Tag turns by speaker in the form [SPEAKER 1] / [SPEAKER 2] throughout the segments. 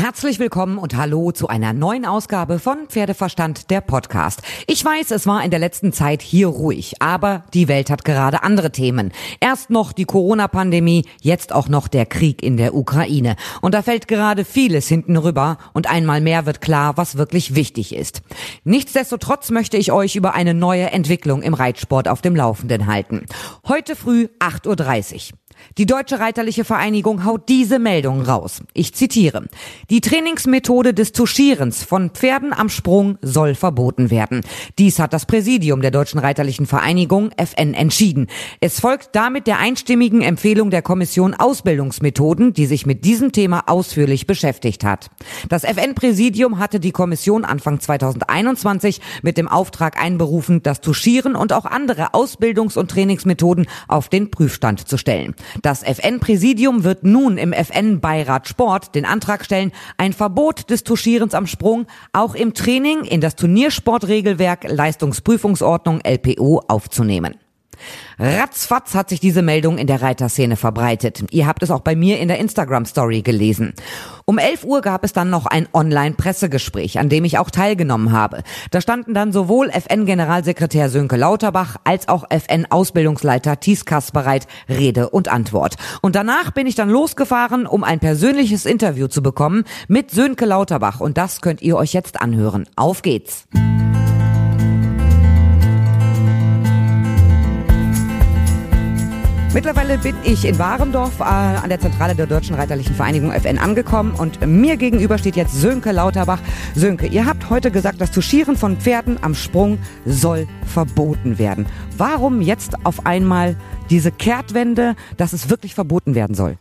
[SPEAKER 1] Herzlich willkommen und hallo zu einer neuen Ausgabe von Pferdeverstand, der Podcast. Ich weiß, es war in der letzten Zeit hier ruhig, aber die Welt hat gerade andere Themen. Erst noch die Corona-Pandemie, jetzt auch noch der Krieg in der Ukraine. Und da fällt gerade vieles hinten rüber und einmal mehr wird klar, was wirklich wichtig ist. Nichtsdestotrotz möchte ich euch über eine neue Entwicklung im Reitsport auf dem Laufenden halten. Heute früh 8.30 Uhr. Die Deutsche Reiterliche Vereinigung haut diese Meldung raus. Ich zitiere. Die Trainingsmethode des Tuschierens von Pferden am Sprung soll verboten werden. Dies hat das Präsidium der Deutschen Reiterlichen Vereinigung FN entschieden. Es folgt damit der einstimmigen Empfehlung der Kommission Ausbildungsmethoden, die sich mit diesem Thema ausführlich beschäftigt hat. Das FN-Präsidium hatte die Kommission Anfang 2021 mit dem Auftrag einberufen, das Tuschieren und auch andere Ausbildungs- und Trainingsmethoden auf den Prüfstand zu stellen. Das FN-Präsidium wird nun im FN-Beirat Sport den Antrag stellen, ein Verbot des Tuschierens am Sprung auch im Training in das Turniersportregelwerk Leistungsprüfungsordnung LPO aufzunehmen. Ratzfatz hat sich diese Meldung in der Reiterszene verbreitet. Ihr habt es auch bei mir in der Instagram-Story gelesen. Um 11 Uhr gab es dann noch ein Online-Pressegespräch, an dem ich auch teilgenommen habe. Da standen dann sowohl FN-Generalsekretär Sönke Lauterbach als auch FN-Ausbildungsleiter Thies Kass bereit, Rede und Antwort. Und danach bin ich dann losgefahren, um ein persönliches Interview zu bekommen mit Sönke Lauterbach. Und das könnt ihr euch jetzt anhören. Auf geht's! Mittlerweile bin ich in Warendorf äh, an der Zentrale der Deutschen Reiterlichen Vereinigung FN angekommen und mir gegenüber steht jetzt Sönke Lauterbach. Sönke, ihr habt heute gesagt, das Tuschieren von Pferden am Sprung soll verboten werden. Warum jetzt auf einmal diese Kehrtwende, dass es wirklich verboten werden soll?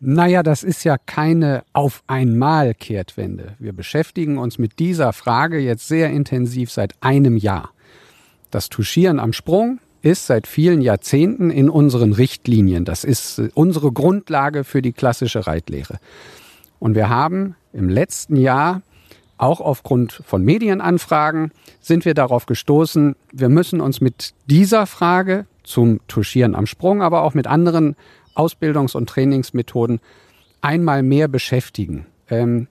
[SPEAKER 2] Naja, das ist ja keine auf einmal Kehrtwende. Wir beschäftigen uns mit dieser Frage jetzt sehr intensiv seit einem Jahr. Das Tuschieren am Sprung ist seit vielen Jahrzehnten in unseren Richtlinien. Das ist äh, unsere Grundlage für die klassische Reitlehre. Und wir haben im letzten Jahr auch aufgrund von Medienanfragen sind wir darauf gestoßen, wir müssen uns mit dieser Frage zum Tuschieren am Sprung, aber auch mit anderen Ausbildungs- und Trainingsmethoden einmal mehr beschäftigen. Ähm,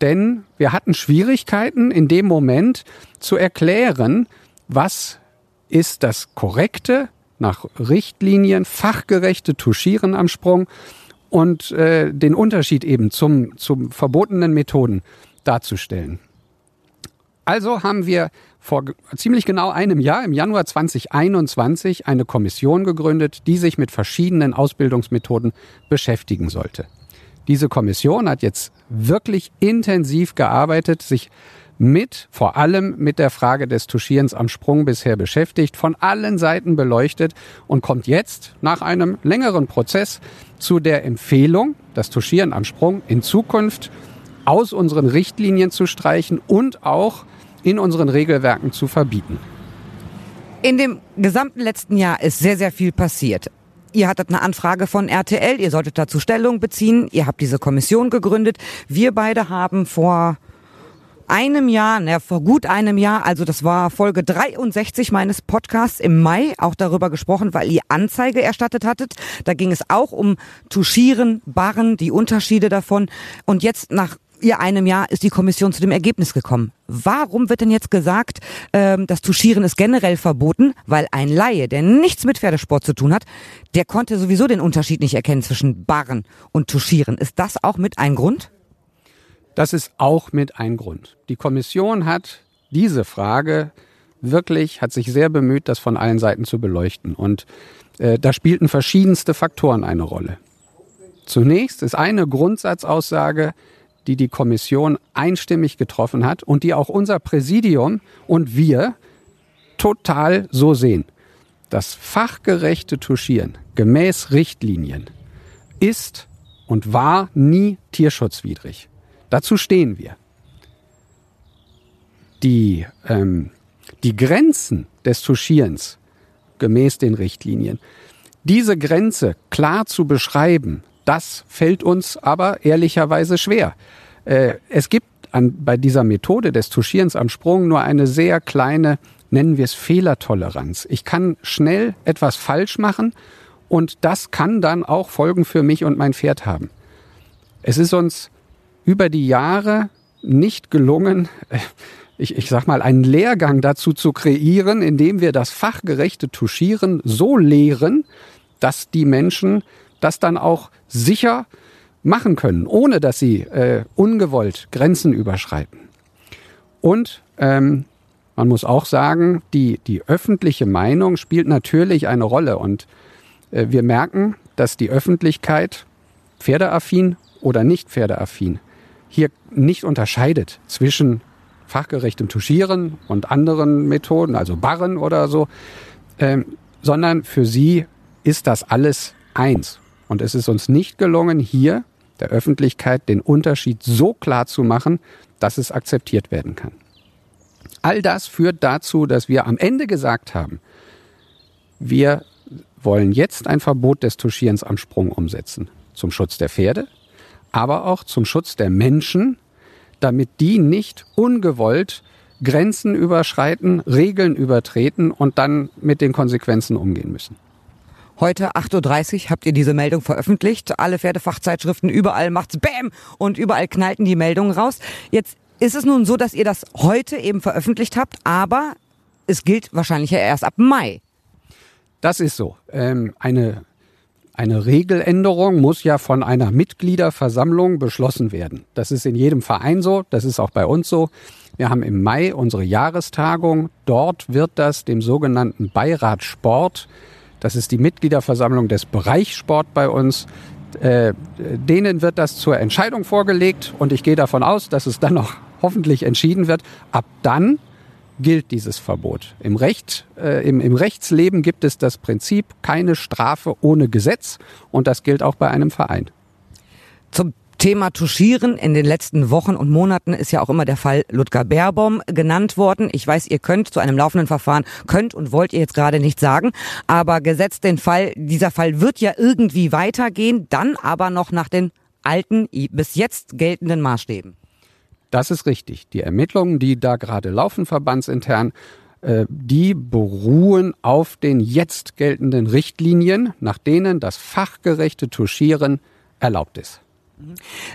[SPEAKER 2] denn wir hatten Schwierigkeiten in dem Moment zu erklären, was ist das korrekte, nach Richtlinien, fachgerechte Tuschieren am Sprung und äh, den Unterschied eben zum, zum verbotenen Methoden darzustellen. Also haben wir vor ziemlich genau einem Jahr, im Januar 2021, eine Kommission gegründet, die sich mit verschiedenen Ausbildungsmethoden beschäftigen sollte. Diese Kommission hat jetzt wirklich intensiv gearbeitet, sich mit, vor allem mit der Frage des Tuschierens am Sprung bisher beschäftigt, von allen Seiten beleuchtet und kommt jetzt nach einem längeren Prozess zu der Empfehlung, das Tuschieren am Sprung in Zukunft aus unseren Richtlinien zu streichen und auch in unseren Regelwerken zu verbieten.
[SPEAKER 1] In dem gesamten letzten Jahr ist sehr, sehr viel passiert. Ihr hattet eine Anfrage von RTL, ihr solltet dazu Stellung beziehen, ihr habt diese Kommission gegründet. Wir beide haben vor einem Jahr, na, vor gut einem Jahr, also das war Folge 63 meines Podcasts im Mai, auch darüber gesprochen, weil ihr Anzeige erstattet hattet. Da ging es auch um Tuschieren, Barren, die Unterschiede davon. Und jetzt nach ihr einem Jahr ist die Kommission zu dem Ergebnis gekommen. Warum wird denn jetzt gesagt, ähm, das Tuschieren ist generell verboten? Weil ein Laie, der nichts mit Pferdesport zu tun hat, der konnte sowieso den Unterschied nicht erkennen zwischen Barren und Tuschieren. Ist das auch mit ein Grund?
[SPEAKER 2] Das ist auch mit ein Grund. Die Kommission hat diese Frage wirklich, hat sich sehr bemüht, das von allen Seiten zu beleuchten. Und äh, da spielten verschiedenste Faktoren eine Rolle. Zunächst ist eine Grundsatzaussage, die die Kommission einstimmig getroffen hat und die auch unser Präsidium und wir total so sehen. Das fachgerechte Tuschieren gemäß Richtlinien ist und war nie tierschutzwidrig. Dazu stehen wir. Die, ähm, die Grenzen des Tuschierens gemäß den Richtlinien, diese Grenze klar zu beschreiben, das fällt uns aber ehrlicherweise schwer. Äh, es gibt an, bei dieser Methode des Tuschierens am Sprung nur eine sehr kleine, nennen wir es Fehlertoleranz. Ich kann schnell etwas falsch machen und das kann dann auch Folgen für mich und mein Pferd haben. Es ist uns über die Jahre nicht gelungen, äh, ich, ich sag mal, einen Lehrgang dazu zu kreieren, indem wir das fachgerechte Tuschieren so lehren, dass die Menschen das dann auch sicher machen können, ohne dass sie äh, ungewollt Grenzen überschreiten. Und ähm, man muss auch sagen, die, die öffentliche Meinung spielt natürlich eine Rolle. Und äh, wir merken, dass die Öffentlichkeit pferdeaffin oder nicht pferdeaffin hier nicht unterscheidet zwischen fachgerechtem Tuschieren und anderen Methoden, also Barren oder so, ähm, sondern für sie ist das alles eins. Und es ist uns nicht gelungen, hier der Öffentlichkeit den Unterschied so klar zu machen, dass es akzeptiert werden kann. All das führt dazu, dass wir am Ende gesagt haben, wir wollen jetzt ein Verbot des Tuschierens am Sprung umsetzen. Zum Schutz der Pferde, aber auch zum Schutz der Menschen, damit die nicht ungewollt Grenzen überschreiten, Regeln übertreten und dann mit den Konsequenzen umgehen müssen.
[SPEAKER 1] Heute 8.30 Uhr habt ihr diese Meldung veröffentlicht. Alle Pferdefachzeitschriften, überall macht's Bäm und überall knallten die Meldungen raus. Jetzt ist es nun so, dass ihr das heute eben veröffentlicht habt, aber es gilt wahrscheinlich ja erst ab Mai.
[SPEAKER 2] Das ist so. Ähm, eine, eine Regeländerung muss ja von einer Mitgliederversammlung beschlossen werden. Das ist in jedem Verein so, das ist auch bei uns so. Wir haben im Mai unsere Jahrestagung. Dort wird das dem sogenannten Beirat Sport das ist die Mitgliederversammlung des Bereichssport bei uns. Äh, denen wird das zur Entscheidung vorgelegt und ich gehe davon aus, dass es dann noch hoffentlich entschieden wird. Ab dann gilt dieses Verbot. Im, Recht, äh, im, im Rechtsleben gibt es das Prinzip keine Strafe ohne Gesetz und das gilt auch bei einem Verein.
[SPEAKER 1] Zum Thema Tuschieren in den letzten Wochen und Monaten ist ja auch immer der Fall Ludger Beerbaum genannt worden. Ich weiß, ihr könnt zu einem laufenden Verfahren, könnt und wollt ihr jetzt gerade nicht sagen, aber gesetzt den Fall, dieser Fall wird ja irgendwie weitergehen, dann aber noch nach den alten, bis jetzt geltenden Maßstäben.
[SPEAKER 2] Das ist richtig. Die Ermittlungen, die da gerade laufen, verbandsintern, äh, die beruhen auf den jetzt geltenden Richtlinien, nach denen das fachgerechte Tuschieren erlaubt ist.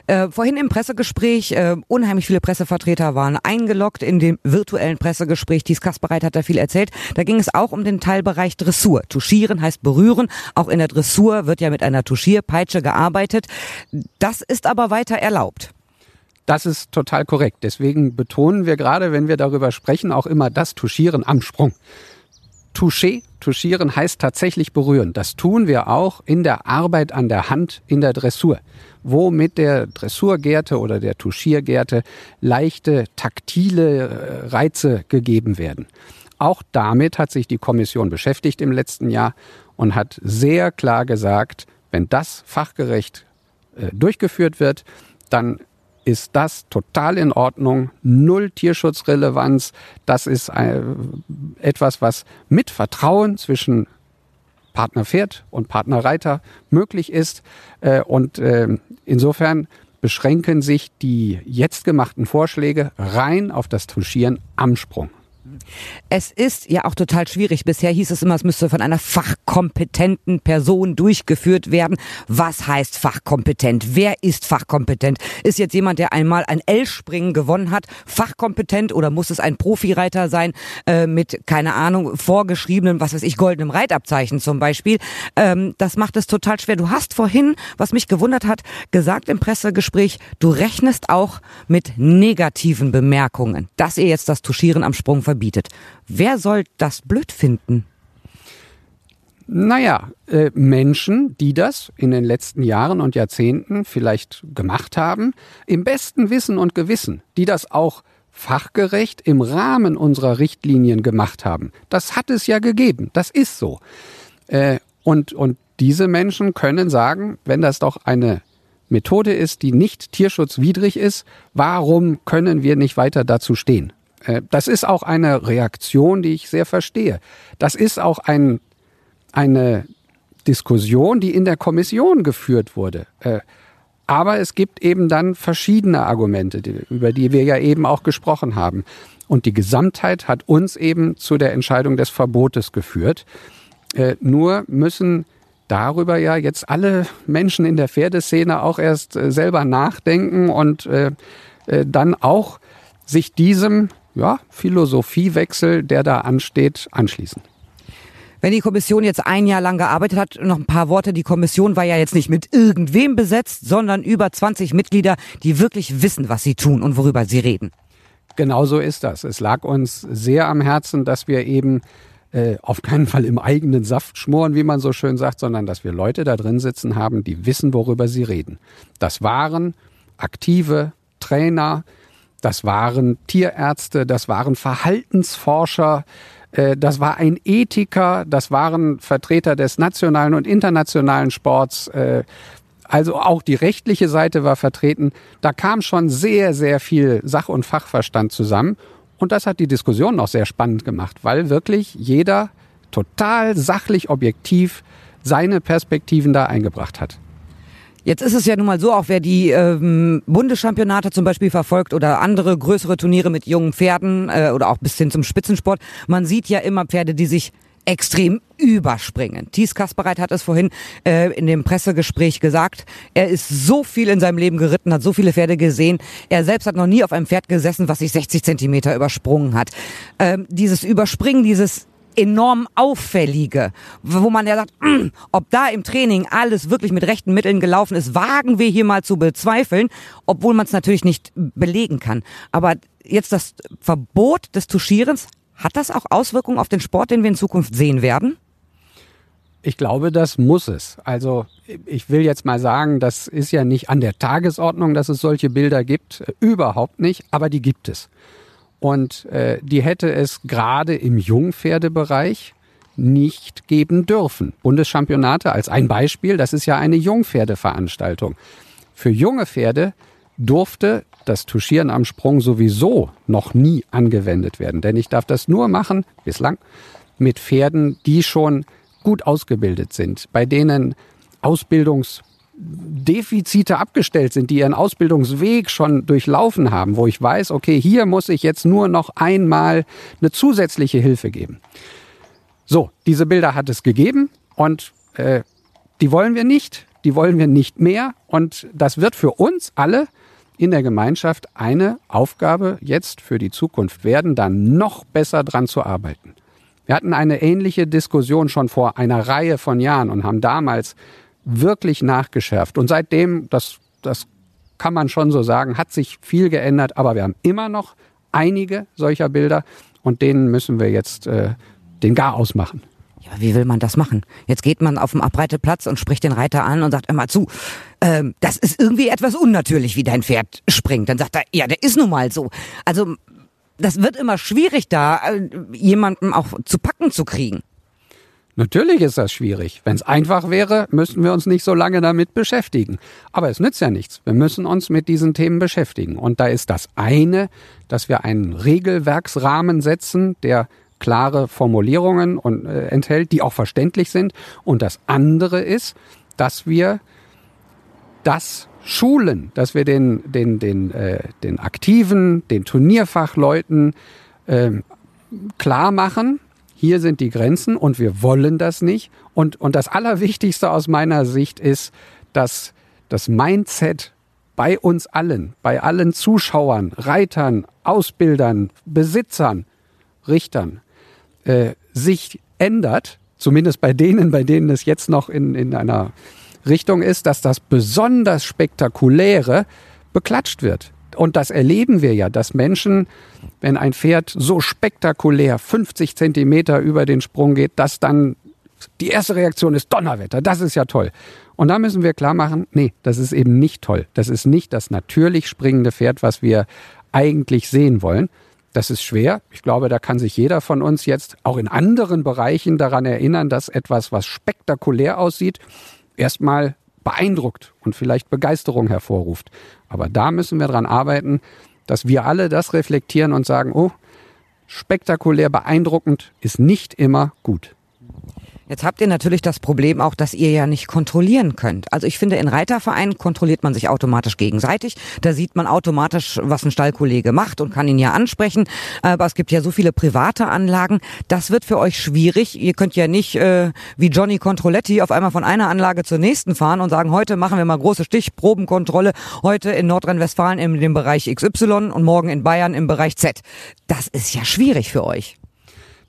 [SPEAKER 1] Äh, vorhin im Pressegespräch, äh, unheimlich viele Pressevertreter waren eingeloggt in dem virtuellen Pressegespräch. Thies Kaspereit hat da viel erzählt. Da ging es auch um den Teilbereich Dressur. Tuschieren heißt berühren. Auch in der Dressur wird ja mit einer Tuschierpeitsche gearbeitet. Das ist aber weiter erlaubt.
[SPEAKER 2] Das ist total korrekt. Deswegen betonen wir gerade, wenn wir darüber sprechen, auch immer das Tuschieren am Sprung. Touché, touchieren heißt tatsächlich berühren. Das tun wir auch in der Arbeit an der Hand in der Dressur, wo mit der Dressurgärte oder der Tuschiergärte leichte taktile äh, Reize gegeben werden. Auch damit hat sich die Kommission beschäftigt im letzten Jahr und hat sehr klar gesagt, wenn das fachgerecht äh, durchgeführt wird, dann ist das total in Ordnung, null Tierschutzrelevanz. Das ist äh, etwas, was mit Vertrauen zwischen Partner Pferd und Partner Reiter möglich ist. Äh, und äh, insofern beschränken sich die jetzt gemachten Vorschläge rein auf das Tuschieren am Sprung.
[SPEAKER 1] Es ist ja auch total schwierig. Bisher hieß es immer, es müsste von einer fachkompetenten Person durchgeführt werden. Was heißt fachkompetent? Wer ist fachkompetent? Ist jetzt jemand, der einmal ein L-Springen gewonnen hat, fachkompetent oder muss es ein Profireiter sein äh, mit, keine Ahnung, vorgeschriebenem, was weiß ich, goldenem Reitabzeichen zum Beispiel? Ähm, das macht es total schwer. Du hast vorhin, was mich gewundert hat, gesagt im Pressegespräch, du rechnest auch mit negativen Bemerkungen, dass ihr jetzt das Tuschieren am Sprung verbietet. Wer soll das blöd finden?
[SPEAKER 2] Naja, äh, Menschen, die das in den letzten Jahren und Jahrzehnten vielleicht gemacht haben, im besten Wissen und Gewissen, die das auch fachgerecht im Rahmen unserer Richtlinien gemacht haben. Das hat es ja gegeben, das ist so. Äh, und, und diese Menschen können sagen, wenn das doch eine Methode ist, die nicht tierschutzwidrig ist, warum können wir nicht weiter dazu stehen? Äh, das ist auch eine Reaktion, die ich sehr verstehe. Das ist auch ein, eine Diskussion, die in der Kommission geführt wurde. Äh, aber es gibt eben dann verschiedene Argumente, über die wir ja eben auch gesprochen haben. Und die Gesamtheit hat uns eben zu der Entscheidung des Verbotes geführt. Äh, nur müssen darüber ja jetzt alle Menschen in der Pferdeszene auch erst selber nachdenken und dann auch sich diesem ja, Philosophiewechsel, der da ansteht, anschließen.
[SPEAKER 1] Wenn die Kommission jetzt ein Jahr lang gearbeitet hat, noch ein paar Worte. Die Kommission war ja jetzt nicht mit irgendwem besetzt, sondern über 20 Mitglieder, die wirklich wissen, was sie tun und worüber sie reden.
[SPEAKER 2] Genau so ist das. Es lag uns sehr am Herzen, dass wir eben äh, auf keinen Fall im eigenen Saft schmoren, wie man so schön sagt, sondern dass wir Leute da drin sitzen haben, die wissen, worüber sie reden. Das waren aktive Trainer, das waren Tierärzte, das waren Verhaltensforscher, äh, das war ein Ethiker, das waren Vertreter des nationalen und internationalen Sports, äh, also auch die rechtliche Seite war vertreten. Da kam schon sehr, sehr viel Sach- und Fachverstand zusammen. Und das hat die Diskussion noch sehr spannend gemacht, weil wirklich jeder total sachlich objektiv seine Perspektiven da eingebracht hat.
[SPEAKER 1] Jetzt ist es ja nun mal so, auch wer die ähm, Bundeschampionate zum Beispiel verfolgt oder andere größere Turniere mit jungen Pferden äh, oder auch bis hin zum Spitzensport, man sieht ja immer Pferde, die sich extrem überspringen. Thies Kaspereit hat es vorhin äh, in dem Pressegespräch gesagt. Er ist so viel in seinem Leben geritten, hat so viele Pferde gesehen. Er selbst hat noch nie auf einem Pferd gesessen, was sich 60 Zentimeter übersprungen hat. Ähm, dieses Überspringen, dieses enorm auffällige, wo man ja sagt, mm, ob da im Training alles wirklich mit rechten Mitteln gelaufen ist, wagen wir hier mal zu bezweifeln, obwohl man es natürlich nicht belegen kann. Aber jetzt das Verbot des Tuschierens hat das auch Auswirkungen auf den Sport, den wir in Zukunft sehen werden?
[SPEAKER 2] Ich glaube, das muss es. Also ich will jetzt mal sagen, das ist ja nicht an der Tagesordnung, dass es solche Bilder gibt. Überhaupt nicht, aber die gibt es. Und äh, die hätte es gerade im Jungpferdebereich nicht geben dürfen. Bundeschampionate als ein Beispiel, das ist ja eine Jungpferdeveranstaltung. Für junge Pferde durfte das Tuschieren am Sprung sowieso noch nie angewendet werden. Denn ich darf das nur machen, bislang, mit Pferden, die schon gut ausgebildet sind, bei denen Ausbildungsdefizite abgestellt sind, die ihren Ausbildungsweg schon durchlaufen haben, wo ich weiß, okay, hier muss ich jetzt nur noch einmal eine zusätzliche Hilfe geben. So, diese Bilder hat es gegeben und äh, die wollen wir nicht, die wollen wir nicht mehr und das wird für uns alle in der Gemeinschaft eine Aufgabe jetzt für die Zukunft werden, da noch besser dran zu arbeiten. Wir hatten eine ähnliche Diskussion schon vor einer Reihe von Jahren und haben damals wirklich nachgeschärft. Und seitdem, das, das kann man schon so sagen, hat sich viel geändert, aber wir haben immer noch einige solcher Bilder und denen müssen wir jetzt äh, den Gar ausmachen.
[SPEAKER 1] Ja, wie will man das machen? Jetzt geht man auf dem Abreiteplatz und spricht den Reiter an und sagt immer zu, ähm, das ist irgendwie etwas unnatürlich, wie dein Pferd springt. Dann sagt er, ja, der ist nun mal so. Also das wird immer schwierig, da äh, jemanden auch zu packen zu kriegen.
[SPEAKER 2] Natürlich ist das schwierig. Wenn es einfach wäre, müssten wir uns nicht so lange damit beschäftigen. Aber es nützt ja nichts. Wir müssen uns mit diesen Themen beschäftigen. Und da ist das eine, dass wir einen Regelwerksrahmen setzen, der klare Formulierungen und, äh, enthält, die auch verständlich sind. Und das andere ist, dass wir das schulen, dass wir den, den, den, äh, den Aktiven, den Turnierfachleuten äh, klar machen, hier sind die Grenzen und wir wollen das nicht. Und, und das Allerwichtigste aus meiner Sicht ist, dass das Mindset bei uns allen, bei allen Zuschauern, Reitern, Ausbildern, Besitzern, Richtern, äh, sich ändert, zumindest bei denen, bei denen es jetzt noch in, in einer Richtung ist, dass das besonders Spektakuläre beklatscht wird. Und das erleben wir ja, dass Menschen, wenn ein Pferd so spektakulär 50 Zentimeter über den Sprung geht, dass dann die erste Reaktion ist Donnerwetter, das ist ja toll. Und da müssen wir klar machen, nee, das ist eben nicht toll. Das ist nicht das natürlich springende Pferd, was wir eigentlich sehen wollen. Das ist schwer. Ich glaube, da kann sich jeder von uns jetzt auch in anderen Bereichen daran erinnern, dass etwas, was spektakulär aussieht, erstmal beeindruckt und vielleicht Begeisterung hervorruft. Aber da müssen wir dran arbeiten, dass wir alle das reflektieren und sagen, oh, spektakulär beeindruckend ist nicht immer gut.
[SPEAKER 1] Jetzt habt ihr natürlich das Problem auch, dass ihr ja nicht kontrollieren könnt. Also ich finde, in Reitervereinen kontrolliert man sich automatisch gegenseitig. Da sieht man automatisch, was ein Stallkollege macht und kann ihn ja ansprechen. Aber es gibt ja so viele private Anlagen. Das wird für euch schwierig. Ihr könnt ja nicht äh, wie Johnny Controletti auf einmal von einer Anlage zur nächsten fahren und sagen, heute machen wir mal große Stichprobenkontrolle, heute in Nordrhein-Westfalen in dem Bereich XY und morgen in Bayern im Bereich Z. Das ist ja schwierig für euch.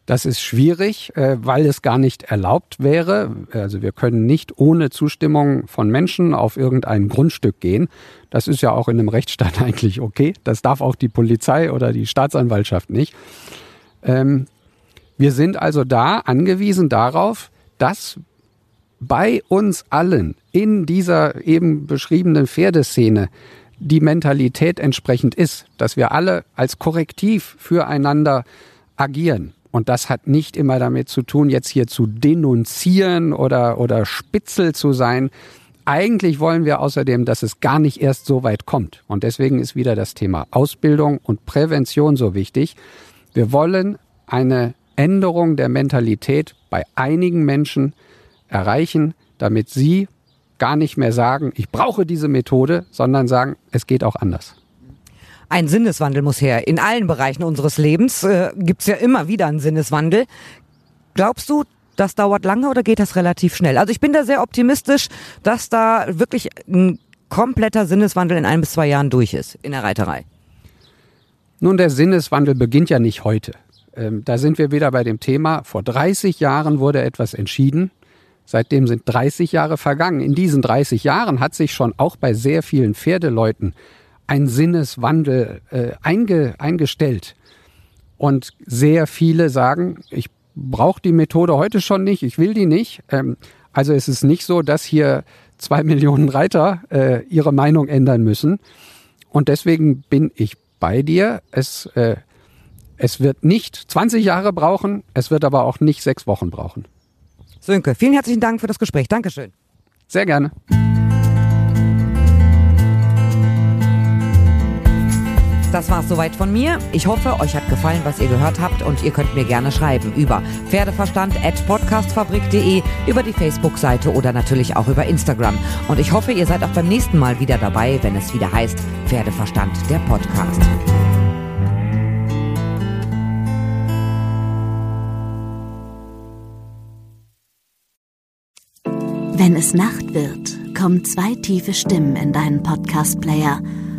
[SPEAKER 2] Das ist schwierig, äh, weil es gar nicht erlaubt wäre. Also wir können nicht ohne Zustimmung von Menschen auf irgendein Grundstück gehen. Das ist ja auch in einem Rechtsstaat eigentlich okay. Das darf auch die Polizei oder die Staatsanwaltschaft nicht. Ähm, wir sind also da angewiesen darauf, dass bei uns allen in dieser eben beschriebenen Pferdeszene die Mentalität entsprechend ist, dass wir alle als Korrektiv füreinander agieren. Und das hat nicht immer damit zu tun, jetzt hier zu denunzieren oder, oder spitzel zu sein. Eigentlich wollen wir außerdem, dass es gar nicht erst so weit kommt. Und deswegen ist wieder das Thema Ausbildung und Prävention so wichtig. Wir wollen eine Änderung der Mentalität bei einigen Menschen erreichen, damit sie gar nicht mehr sagen, ich brauche diese Methode, sondern sagen, es geht auch anders.
[SPEAKER 1] Ein Sinneswandel muss her. In allen Bereichen unseres Lebens äh, gibt's ja immer wieder einen Sinneswandel. Glaubst du, das dauert lange oder geht das relativ schnell? Also ich bin da sehr optimistisch, dass da wirklich ein kompletter Sinneswandel in ein bis zwei Jahren durch ist in der Reiterei.
[SPEAKER 2] Nun, der Sinneswandel beginnt ja nicht heute. Ähm, da sind wir wieder bei dem Thema. Vor 30 Jahren wurde etwas entschieden. Seitdem sind 30 Jahre vergangen. In diesen 30 Jahren hat sich schon auch bei sehr vielen Pferdeleuten ein Sinneswandel äh, einge, eingestellt. Und sehr viele sagen, ich brauche die Methode heute schon nicht, ich will die nicht. Ähm, also es ist nicht so, dass hier zwei Millionen Reiter äh, ihre Meinung ändern müssen. Und deswegen bin ich bei dir. Es, äh, es wird nicht 20 Jahre brauchen, es wird aber auch nicht sechs Wochen brauchen.
[SPEAKER 1] Sönke, vielen herzlichen Dank für das Gespräch. Dankeschön.
[SPEAKER 2] Sehr gerne.
[SPEAKER 1] Das war's soweit von mir. Ich hoffe, euch hat gefallen, was ihr gehört habt und ihr könnt mir gerne schreiben über pferdeverstand@podcastfabrik.de, über die Facebook-Seite oder natürlich auch über Instagram. Und ich hoffe, ihr seid auch beim nächsten Mal wieder dabei, wenn es wieder heißt Pferdeverstand der Podcast.
[SPEAKER 3] Wenn es Nacht wird, kommen zwei tiefe Stimmen in deinen Podcast-Player –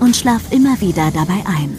[SPEAKER 3] und schlaf immer wieder dabei ein.